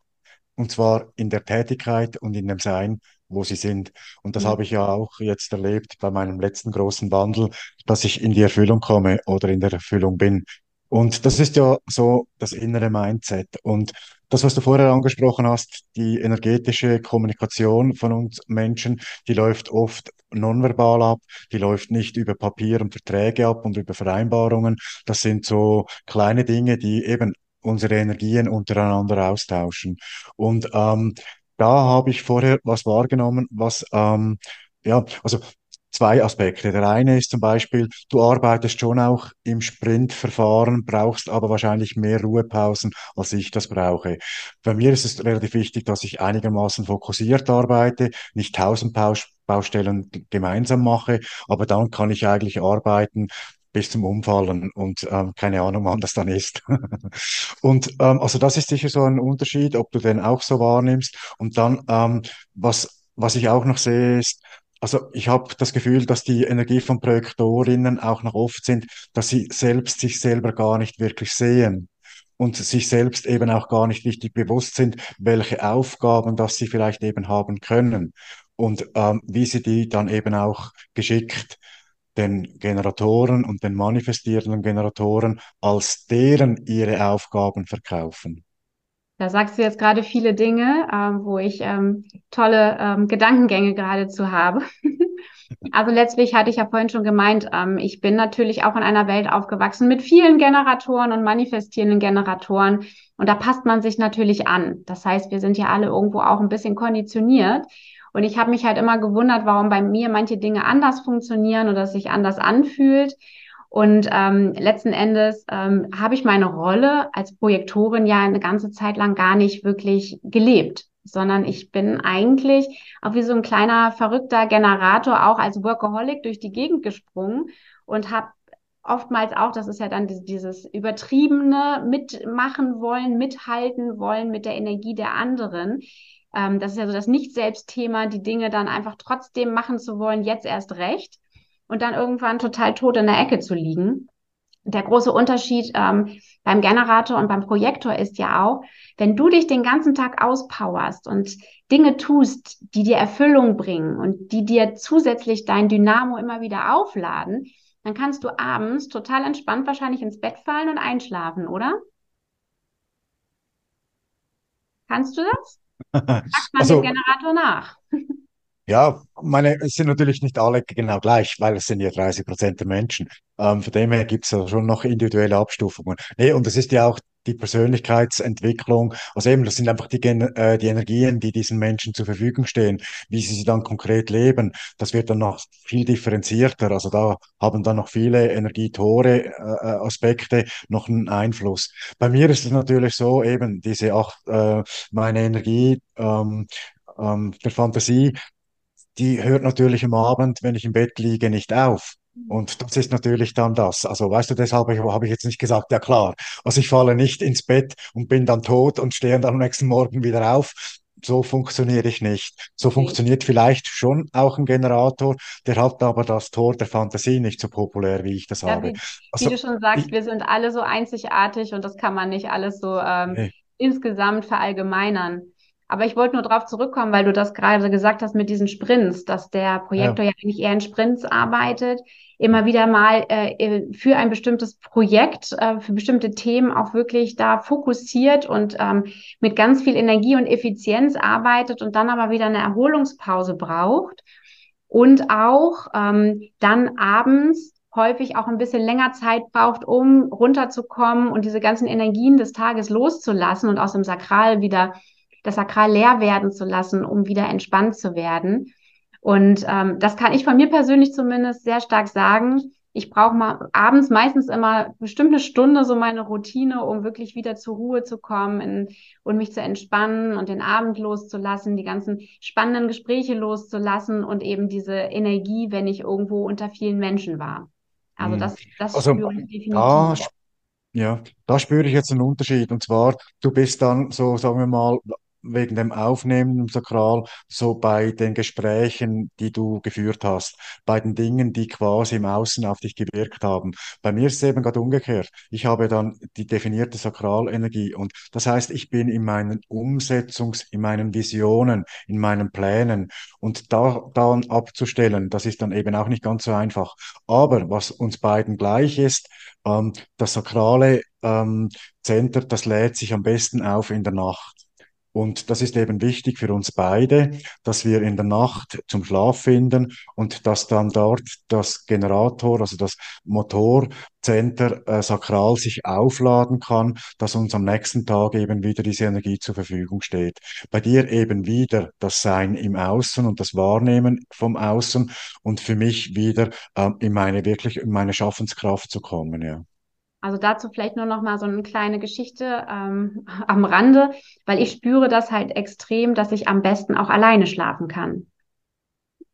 Und zwar in der Tätigkeit und in dem Sein, wo sie sind. Und das habe ich ja auch jetzt erlebt bei meinem letzten großen Wandel, dass ich in die Erfüllung komme oder in der Erfüllung bin. Und das ist ja so das innere Mindset. Und das, was du vorher angesprochen hast, die energetische Kommunikation von uns Menschen, die läuft oft nonverbal ab, die läuft nicht über Papier und Verträge ab und über Vereinbarungen. Das sind so kleine Dinge, die eben unsere Energien untereinander austauschen. Und ähm, da habe ich vorher was wahrgenommen, was ähm, ja, also zwei Aspekte. Der eine ist zum Beispiel, du arbeitest schon auch im Sprintverfahren, brauchst aber wahrscheinlich mehr Ruhepausen, als ich das brauche. Bei mir ist es relativ wichtig, dass ich einigermaßen fokussiert arbeite, nicht tausend Baustellen gemeinsam mache, aber dann kann ich eigentlich arbeiten, bis zum Umfallen und ähm, keine Ahnung, wann das dann ist. und ähm, also das ist sicher so ein Unterschied, ob du den auch so wahrnimmst. Und dann, ähm, was, was ich auch noch sehe, ist, also ich habe das Gefühl, dass die Energie von Projektorinnen auch noch oft sind, dass sie selbst sich selber gar nicht wirklich sehen und sich selbst eben auch gar nicht richtig bewusst sind, welche Aufgaben das sie vielleicht eben haben können und ähm, wie sie die dann eben auch geschickt den Generatoren und den manifestierenden Generatoren als deren ihre Aufgaben verkaufen. Da sagst du jetzt gerade viele Dinge, ähm, wo ich ähm, tolle ähm, Gedankengänge geradezu habe. also letztlich hatte ich ja vorhin schon gemeint, ähm, ich bin natürlich auch in einer Welt aufgewachsen mit vielen Generatoren und manifestierenden Generatoren. Und da passt man sich natürlich an. Das heißt, wir sind ja alle irgendwo auch ein bisschen konditioniert. Und ich habe mich halt immer gewundert, warum bei mir manche Dinge anders funktionieren oder es sich anders anfühlt. Und ähm, letzten Endes ähm, habe ich meine Rolle als Projektorin ja eine ganze Zeit lang gar nicht wirklich gelebt, sondern ich bin eigentlich auch wie so ein kleiner verrückter Generator auch als Workaholic durch die Gegend gesprungen und habe oftmals auch, das ist ja dann dieses übertriebene mitmachen wollen, mithalten wollen mit der Energie der anderen. Ähm, das ist ja so das Nicht-Selbst-Thema, die Dinge dann einfach trotzdem machen zu wollen, jetzt erst recht und dann irgendwann total tot in der Ecke zu liegen. Der große Unterschied ähm, beim Generator und beim Projektor ist ja auch, wenn du dich den ganzen Tag auspowerst und Dinge tust, die dir Erfüllung bringen und die dir zusätzlich dein Dynamo immer wieder aufladen, dann kannst du abends total entspannt wahrscheinlich ins Bett fallen und einschlafen, oder? Kannst du das? Fragt man also, dem Generator nach. Ja, meine, es sind natürlich nicht alle genau gleich, weil es sind ja 30 Prozent der Menschen. Ähm, von dem her gibt es ja schon noch individuelle Abstufungen. Nee, und es ist ja auch die Persönlichkeitsentwicklung. Also eben, das sind einfach die, äh, die Energien, die diesen Menschen zur Verfügung stehen, wie sie sie dann konkret leben. Das wird dann noch viel differenzierter. Also da haben dann noch viele Energietore, äh, äh, Aspekte noch einen Einfluss. Bei mir ist es natürlich so, eben diese acht, äh, meine Energie, ähm, ähm, der Fantasie, die hört natürlich am Abend, wenn ich im Bett liege, nicht auf. Und das ist natürlich dann das. Also, weißt du, deshalb habe ich jetzt nicht gesagt, ja klar. Also, ich falle nicht ins Bett und bin dann tot und stehe dann am nächsten Morgen wieder auf. So funktioniere ich nicht. So okay. funktioniert vielleicht schon auch ein Generator, der hat aber das Tor der Fantasie nicht so populär, wie ich das ja, habe. Wie, also, wie, du schon sagst, ich, wir sind alle so einzigartig und das kann man nicht alles so ähm, nee. insgesamt verallgemeinern. Aber ich wollte nur darauf zurückkommen, weil du das gerade gesagt hast mit diesen Sprints, dass der Projektor ja, ja eigentlich eher in Sprints arbeitet, immer wieder mal äh, für ein bestimmtes Projekt, äh, für bestimmte Themen auch wirklich da fokussiert und ähm, mit ganz viel Energie und Effizienz arbeitet und dann aber wieder eine Erholungspause braucht und auch ähm, dann abends häufig auch ein bisschen länger Zeit braucht, um runterzukommen und diese ganzen Energien des Tages loszulassen und aus dem Sakral wieder das Sakral leer werden zu lassen, um wieder entspannt zu werden. Und ähm, das kann ich von mir persönlich zumindest sehr stark sagen. Ich brauche mal abends meistens immer bestimmt eine Stunde so meine Routine, um wirklich wieder zur Ruhe zu kommen in, und mich zu entspannen und den Abend loszulassen, die ganzen spannenden Gespräche loszulassen und eben diese Energie, wenn ich irgendwo unter vielen Menschen war. Also hm. das, das also, spüre ich definitiv. Da, ja, da spüre ich jetzt einen Unterschied. Und zwar, du bist dann so, sagen wir mal, wegen dem Aufnehmen im Sakral, so bei den Gesprächen, die du geführt hast, bei den Dingen, die quasi im Außen auf dich gewirkt haben. Bei mir ist es eben gerade umgekehrt. Ich habe dann die definierte Sakralenergie und das heißt, ich bin in meinen Umsetzungs-, in meinen Visionen, in meinen Plänen und da dann abzustellen, das ist dann eben auch nicht ganz so einfach. Aber was uns beiden gleich ist, ähm, das sakrale ähm, Center, das lädt sich am besten auf in der Nacht. Und das ist eben wichtig für uns beide, dass wir in der Nacht zum Schlaf finden und dass dann dort das Generator, also das Motorcenter äh, sakral sich aufladen kann, dass uns am nächsten Tag eben wieder diese Energie zur Verfügung steht. Bei dir eben wieder das Sein im Außen und das Wahrnehmen vom Außen und für mich wieder äh, in meine wirklich in meine Schaffenskraft zu kommen, ja. Also dazu vielleicht nur noch mal so eine kleine Geschichte ähm, am Rande, weil ich spüre das halt extrem, dass ich am besten auch alleine schlafen kann.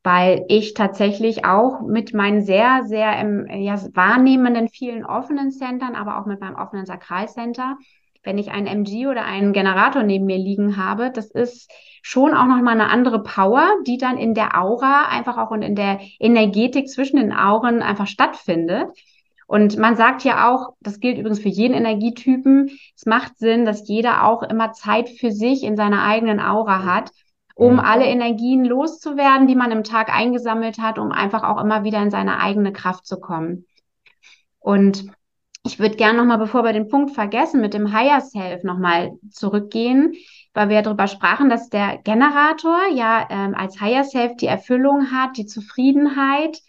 Weil ich tatsächlich auch mit meinen sehr, sehr ähm, ja, wahrnehmenden vielen offenen Centern, aber auch mit meinem offenen Sakralcenter, wenn ich einen MG oder einen Generator neben mir liegen habe, das ist schon auch nochmal eine andere Power, die dann in der Aura einfach auch und in der Energetik zwischen den Auren einfach stattfindet. Und man sagt ja auch, das gilt übrigens für jeden Energietypen, es macht Sinn, dass jeder auch immer Zeit für sich in seiner eigenen Aura hat, um mhm. alle Energien loszuwerden, die man im Tag eingesammelt hat, um einfach auch immer wieder in seine eigene Kraft zu kommen. Und ich würde gerne nochmal, bevor wir den Punkt vergessen, mit dem Higher Self nochmal zurückgehen, weil wir ja darüber sprachen, dass der Generator ja ähm, als Higher Self die Erfüllung hat, die Zufriedenheit,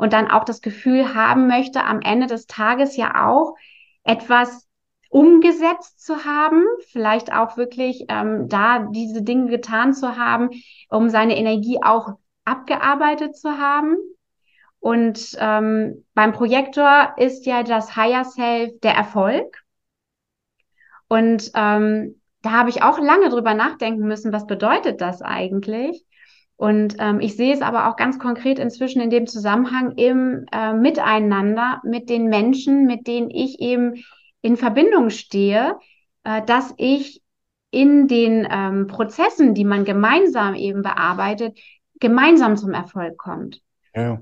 und dann auch das Gefühl haben möchte, am Ende des Tages ja auch etwas umgesetzt zu haben, vielleicht auch wirklich ähm, da diese Dinge getan zu haben, um seine Energie auch abgearbeitet zu haben. Und ähm, beim Projektor ist ja das Higher Self der Erfolg. Und ähm, da habe ich auch lange drüber nachdenken müssen, was bedeutet das eigentlich? Und ähm, ich sehe es aber auch ganz konkret inzwischen in dem Zusammenhang im äh, Miteinander mit den Menschen, mit denen ich eben in Verbindung stehe, äh, dass ich in den ähm, Prozessen, die man gemeinsam eben bearbeitet, gemeinsam zum Erfolg kommt. Ja.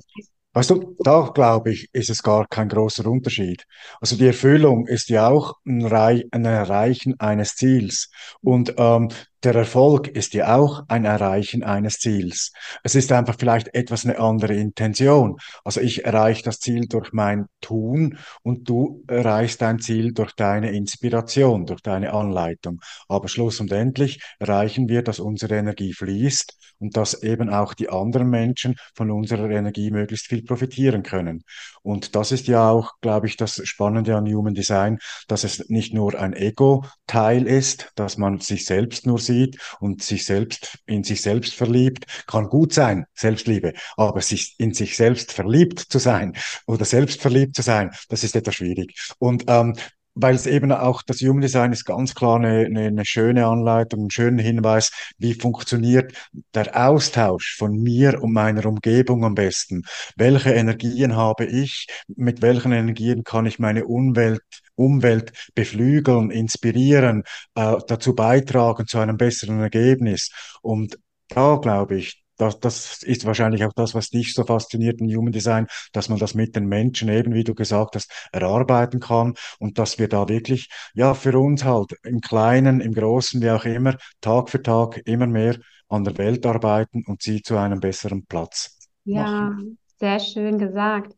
Weißt du, da glaube ich, ist es gar kein großer Unterschied. Also die Erfüllung ist ja auch ein, ein Erreichen eines Ziels. Und ähm, der Erfolg ist ja auch ein Erreichen eines Ziels. Es ist einfach vielleicht etwas eine andere Intention. Also ich erreiche das Ziel durch mein Tun und du erreichst dein Ziel durch deine Inspiration, durch deine Anleitung. Aber schluss und endlich erreichen wir, dass unsere Energie fließt und dass eben auch die anderen Menschen von unserer Energie möglichst viel profitieren können. Und das ist ja auch, glaube ich, das Spannende an Human Design, dass es nicht nur ein Ego-Teil ist, dass man sich selbst nur sieht und sich selbst in sich selbst verliebt, kann gut sein, Selbstliebe, aber sich in sich selbst verliebt zu sein oder selbst verliebt zu sein, das ist etwas schwierig. Und ähm, weil es eben auch das Human Design ist ganz klar eine, eine, eine schöne Anleitung, einen schönen Hinweis, wie funktioniert der Austausch von mir und meiner Umgebung am besten. Welche Energien habe ich? Mit welchen Energien kann ich meine Umwelt Umwelt beflügeln, inspirieren, äh, dazu beitragen zu einem besseren Ergebnis. Und da glaube ich, das, das ist wahrscheinlich auch das, was dich so fasziniert im Human Design, dass man das mit den Menschen eben, wie du gesagt hast, erarbeiten kann und dass wir da wirklich, ja, für uns halt im Kleinen, im Großen, wie auch immer, Tag für Tag immer mehr an der Welt arbeiten und sie zu einem besseren Platz ja, machen. sehr schön gesagt.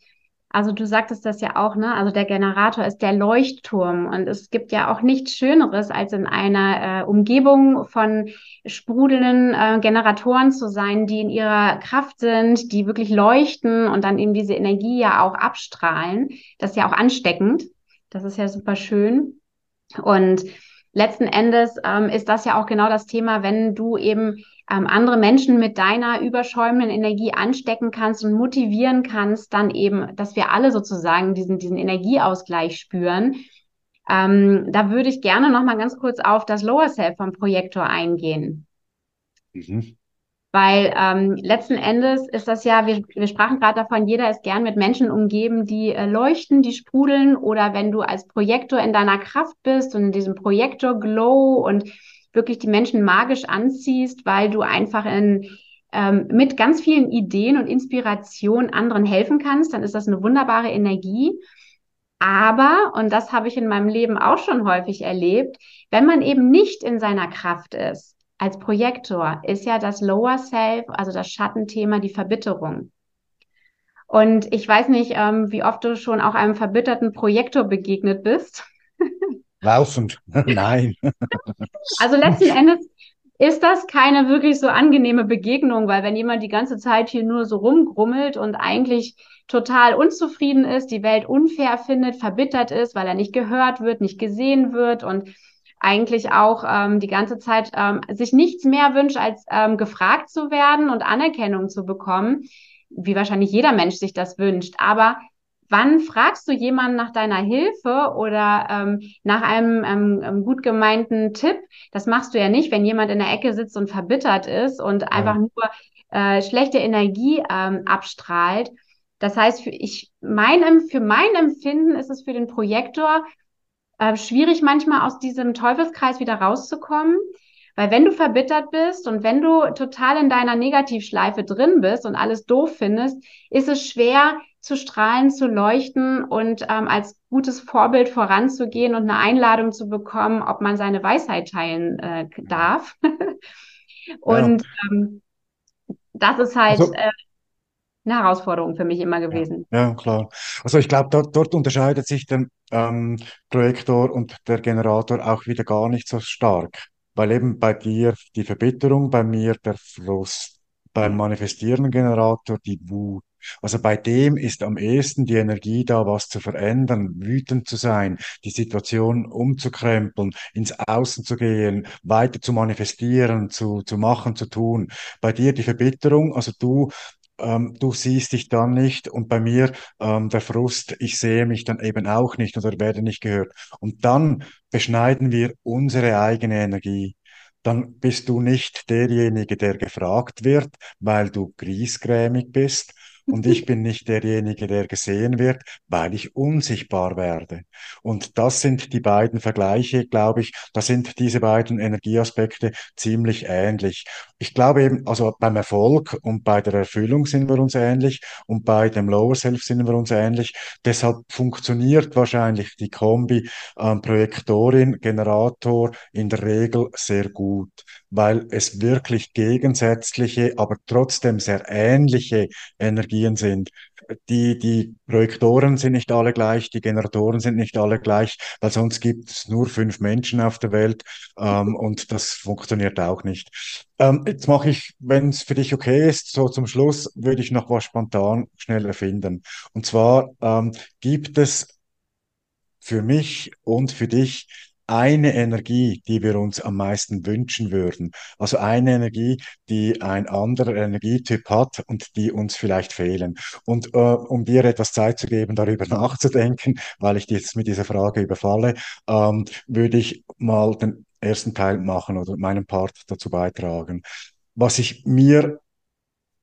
Also du sagtest das ja auch, ne? Also der Generator ist der Leuchtturm und es gibt ja auch nichts Schöneres, als in einer äh, Umgebung von sprudelnden äh, Generatoren zu sein, die in ihrer Kraft sind, die wirklich leuchten und dann eben diese Energie ja auch abstrahlen. Das ist ja auch ansteckend. Das ist ja super schön. Und letzten Endes ähm, ist das ja auch genau das Thema, wenn du eben ähm, andere Menschen mit deiner überschäumenden Energie anstecken kannst und motivieren kannst, dann eben, dass wir alle sozusagen diesen, diesen Energieausgleich spüren. Ähm, da würde ich gerne noch mal ganz kurz auf das Lower Self vom Projektor eingehen. Mhm. Weil ähm, letzten Endes ist das ja, wir, wir sprachen gerade davon, jeder ist gern mit Menschen umgeben, die äh, leuchten, die sprudeln. Oder wenn du als Projektor in deiner Kraft bist und in diesem Projektor-Glow und wirklich die Menschen magisch anziehst, weil du einfach in, ähm, mit ganz vielen Ideen und Inspiration anderen helfen kannst, dann ist das eine wunderbare Energie. Aber, und das habe ich in meinem Leben auch schon häufig erlebt, wenn man eben nicht in seiner Kraft ist, als Projektor, ist ja das Lower Self, also das Schattenthema, die Verbitterung. Und ich weiß nicht, ähm, wie oft du schon auch einem verbitterten Projektor begegnet bist. Laufend, nein. Also letzten Endes ist das keine wirklich so angenehme Begegnung, weil wenn jemand die ganze Zeit hier nur so rumgrummelt und eigentlich total unzufrieden ist, die Welt unfair findet, verbittert ist, weil er nicht gehört wird, nicht gesehen wird und eigentlich auch ähm, die ganze Zeit ähm, sich nichts mehr wünscht, als ähm, gefragt zu werden und Anerkennung zu bekommen, wie wahrscheinlich jeder Mensch sich das wünscht. Aber wann fragst du jemanden nach deiner Hilfe oder ähm, nach einem ähm, ähm, gut gemeinten Tipp? Das machst du ja nicht, wenn jemand in der Ecke sitzt und verbittert ist und ja. einfach nur äh, schlechte Energie ähm, abstrahlt. Das heißt, für, ich, mein, für mein Empfinden ist es für den Projektor äh, schwierig, manchmal aus diesem Teufelskreis wieder rauszukommen. Weil wenn du verbittert bist und wenn du total in deiner Negativschleife drin bist und alles doof findest, ist es schwer zu strahlen, zu leuchten und ähm, als gutes Vorbild voranzugehen und eine Einladung zu bekommen, ob man seine Weisheit teilen äh, darf. und ja. ähm, das ist halt also, äh, eine Herausforderung für mich immer gewesen. Ja, ja klar. Also ich glaube, dort, dort unterscheidet sich der ähm, Projektor und der Generator auch wieder gar nicht so stark, weil eben bei dir die Verbitterung, bei mir der Frust, beim manifestierenden Generator die Wut. Also bei dem ist am ehesten die Energie da, was zu verändern, wütend zu sein, die Situation umzukrempeln, ins Außen zu gehen, weiter zu manifestieren, zu, zu machen, zu tun. Bei dir die Verbitterung, also du ähm, du siehst dich dann nicht und bei mir ähm, der Frust, ich sehe mich dann eben auch nicht oder werde nicht gehört. Und dann beschneiden wir unsere eigene Energie. Dann bist du nicht derjenige, der gefragt wird, weil du griesgrämig bist, und ich bin nicht derjenige, der gesehen wird, weil ich unsichtbar werde. Und das sind die beiden Vergleiche, glaube ich, da sind diese beiden Energieaspekte ziemlich ähnlich. Ich glaube eben, also beim Erfolg und bei der Erfüllung sind wir uns ähnlich und bei dem Lower Self sind wir uns ähnlich. Deshalb funktioniert wahrscheinlich die Kombi äh, Projektorin, Generator in der Regel sehr gut, weil es wirklich gegensätzliche, aber trotzdem sehr ähnliche Energie Technologien sind. Die, die Projektoren sind nicht alle gleich, die Generatoren sind nicht alle gleich, weil sonst gibt es nur fünf Menschen auf der Welt ähm, und das funktioniert auch nicht. Ähm, jetzt mache ich, wenn es für dich okay ist, so zum Schluss würde ich noch was spontan schnell erfinden. Und zwar ähm, gibt es für mich und für dich eine Energie, die wir uns am meisten wünschen würden. Also eine Energie, die ein anderer Energietyp hat und die uns vielleicht fehlen. Und äh, um dir etwas Zeit zu geben, darüber nachzudenken, weil ich dich jetzt mit dieser Frage überfalle, ähm, würde ich mal den ersten Teil machen oder meinen Part dazu beitragen. Was ich mir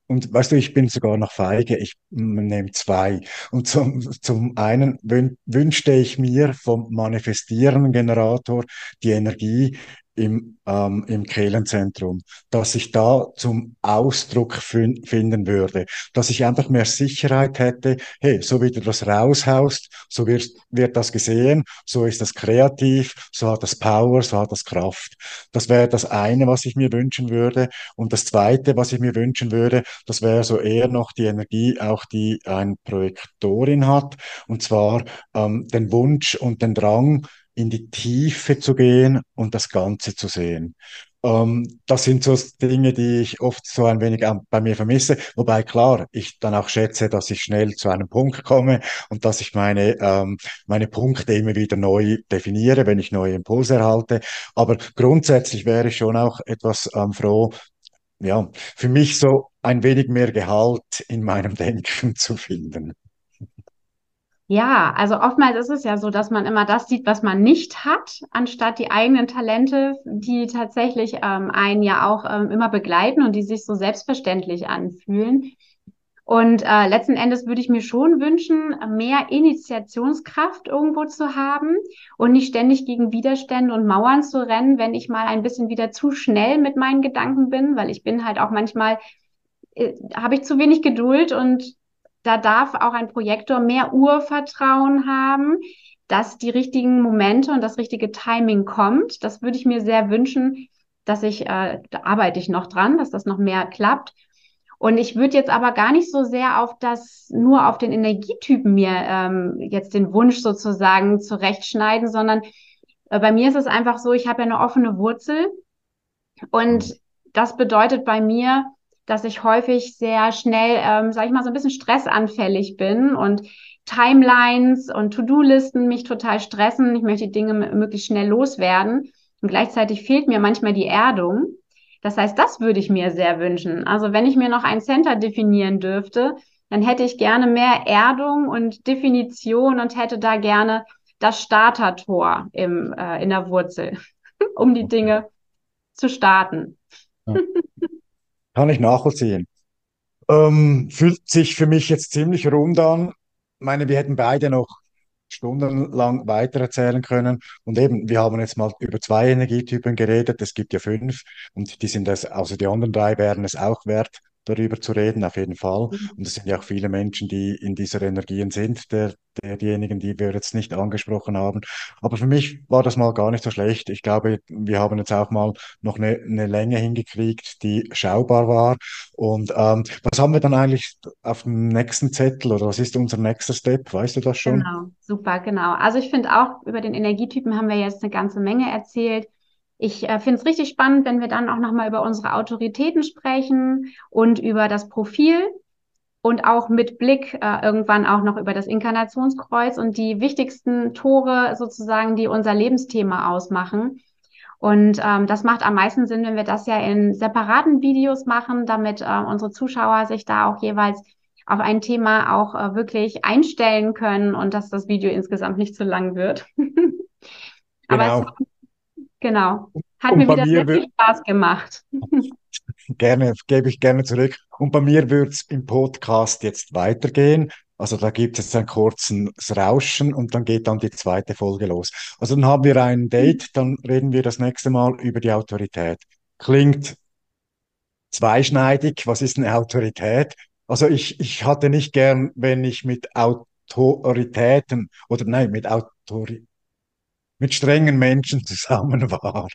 und weißt du, ich bin sogar noch feige, ich nehme zwei. Und zum, zum einen wün wünschte ich mir vom manifestierenden Generator die Energie, im, ähm, im Kehlenzentrum, dass ich da zum Ausdruck finden würde, dass ich einfach mehr Sicherheit hätte, hey, so wie du das raushaust, so wird, wird das gesehen, so ist das kreativ, so hat das Power, so hat das Kraft. Das wäre das eine, was ich mir wünschen würde. Und das zweite, was ich mir wünschen würde, das wäre so eher noch die Energie, auch die ein Projektorin hat, und zwar ähm, den Wunsch und den Drang, in die Tiefe zu gehen und das Ganze zu sehen. Ähm, das sind so Dinge, die ich oft so ein wenig bei mir vermisse. Wobei klar, ich dann auch schätze, dass ich schnell zu einem Punkt komme und dass ich meine, ähm, meine Punkte immer wieder neu definiere, wenn ich neue Impulse erhalte. Aber grundsätzlich wäre ich schon auch etwas ähm, froh, ja, für mich so ein wenig mehr Gehalt in meinem Denken zu finden. Ja, also oftmals ist es ja so, dass man immer das sieht, was man nicht hat, anstatt die eigenen Talente, die tatsächlich ähm, einen ja auch ähm, immer begleiten und die sich so selbstverständlich anfühlen. Und äh, letzten Endes würde ich mir schon wünschen, mehr Initiationskraft irgendwo zu haben und nicht ständig gegen Widerstände und Mauern zu rennen, wenn ich mal ein bisschen wieder zu schnell mit meinen Gedanken bin, weil ich bin halt auch manchmal, äh, habe ich zu wenig Geduld und da darf auch ein Projektor mehr Urvertrauen haben, dass die richtigen Momente und das richtige Timing kommt. Das würde ich mir sehr wünschen, dass ich, äh, da arbeite ich noch dran, dass das noch mehr klappt. Und ich würde jetzt aber gar nicht so sehr auf das, nur auf den Energietypen mir ähm, jetzt den Wunsch sozusagen zurechtschneiden, sondern äh, bei mir ist es einfach so, ich habe ja eine offene Wurzel Und das bedeutet bei mir, dass ich häufig sehr schnell, ähm, sage ich mal, so ein bisschen stressanfällig bin und Timelines und To-Do-Listen mich total stressen. Ich möchte die Dinge möglichst schnell loswerden. Und gleichzeitig fehlt mir manchmal die Erdung. Das heißt, das würde ich mir sehr wünschen. Also wenn ich mir noch ein Center definieren dürfte, dann hätte ich gerne mehr Erdung und Definition und hätte da gerne das Startertor im, äh, in der Wurzel, um die Dinge zu starten. Ja. Kann ich nachvollziehen. Ähm, fühlt sich für mich jetzt ziemlich rund an. Ich meine, wir hätten beide noch stundenlang weitererzählen können. Und eben, wir haben jetzt mal über zwei Energietypen geredet. Es gibt ja fünf und die sind das, also die anderen drei wären es auch wert, darüber zu reden, auf jeden Fall. Mhm. Und es sind ja auch viele Menschen, die in dieser Energien sind, der, der, diejenigen, die wir jetzt nicht angesprochen haben. Aber für mich war das mal gar nicht so schlecht. Ich glaube, wir haben jetzt auch mal noch eine, eine Länge hingekriegt, die schaubar war. Und ähm, was haben wir dann eigentlich auf dem nächsten Zettel oder was ist unser nächster Step? Weißt du das schon? Genau, super, genau. Also ich finde auch, über den Energietypen haben wir jetzt eine ganze Menge erzählt. Ich äh, finde es richtig spannend, wenn wir dann auch nochmal über unsere Autoritäten sprechen und über das Profil und auch mit Blick äh, irgendwann auch noch über das Inkarnationskreuz und die wichtigsten Tore sozusagen, die unser Lebensthema ausmachen. Und ähm, das macht am meisten Sinn, wenn wir das ja in separaten Videos machen, damit äh, unsere Zuschauer sich da auch jeweils auf ein Thema auch äh, wirklich einstellen können und dass das Video insgesamt nicht zu lang wird. Aber genau. es Genau. Hat und mir wieder mir sehr viel Spaß gemacht. Gerne, gebe ich gerne zurück. Und bei mir wird es im Podcast jetzt weitergehen. Also da gibt es ein kurzes Rauschen und dann geht dann die zweite Folge los. Also dann haben wir ein Date, dann reden wir das nächste Mal über die Autorität. Klingt zweischneidig. Was ist eine Autorität? Also ich, ich hatte nicht gern, wenn ich mit Autoritäten oder nein, mit Autorität mit strengen Menschen zusammen war.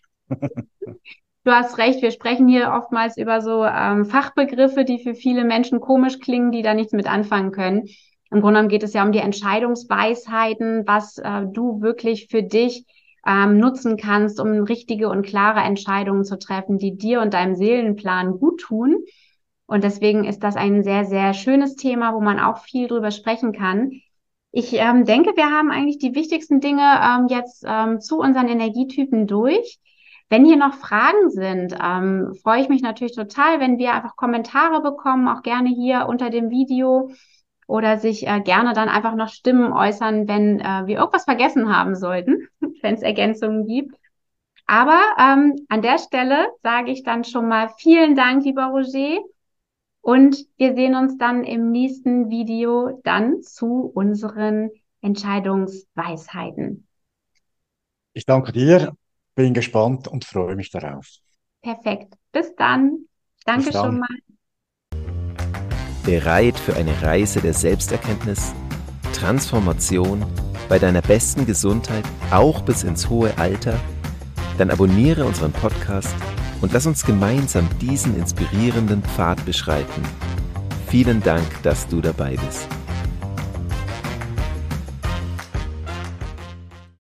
Du hast recht, wir sprechen hier oftmals über so ähm, Fachbegriffe, die für viele Menschen komisch klingen, die da nichts mit anfangen können. Im Grunde genommen geht es ja um die Entscheidungsweisheiten, was äh, du wirklich für dich ähm, nutzen kannst, um richtige und klare Entscheidungen zu treffen, die dir und deinem Seelenplan gut tun. Und deswegen ist das ein sehr, sehr schönes Thema, wo man auch viel drüber sprechen kann. Ich ähm, denke, wir haben eigentlich die wichtigsten Dinge ähm, jetzt ähm, zu unseren Energietypen durch. Wenn hier noch Fragen sind, ähm, freue ich mich natürlich total, wenn wir einfach Kommentare bekommen, auch gerne hier unter dem Video oder sich äh, gerne dann einfach noch Stimmen äußern, wenn äh, wir irgendwas vergessen haben sollten, wenn es Ergänzungen gibt. Aber ähm, an der Stelle sage ich dann schon mal vielen Dank, lieber Roger. Und wir sehen uns dann im nächsten Video dann zu unseren Entscheidungsweisheiten. Ich danke dir, bin gespannt und freue mich darauf. Perfekt. Bis dann. Danke Bis dann. schon mal. Bereit für eine Reise der Selbsterkenntnis, Transformation bei deiner besten Gesundheit, auch bis ins hohe Alter? Dann abonniere unseren Podcast und lass uns gemeinsam diesen inspirierenden Pfad beschreiten. Vielen Dank, dass du dabei bist.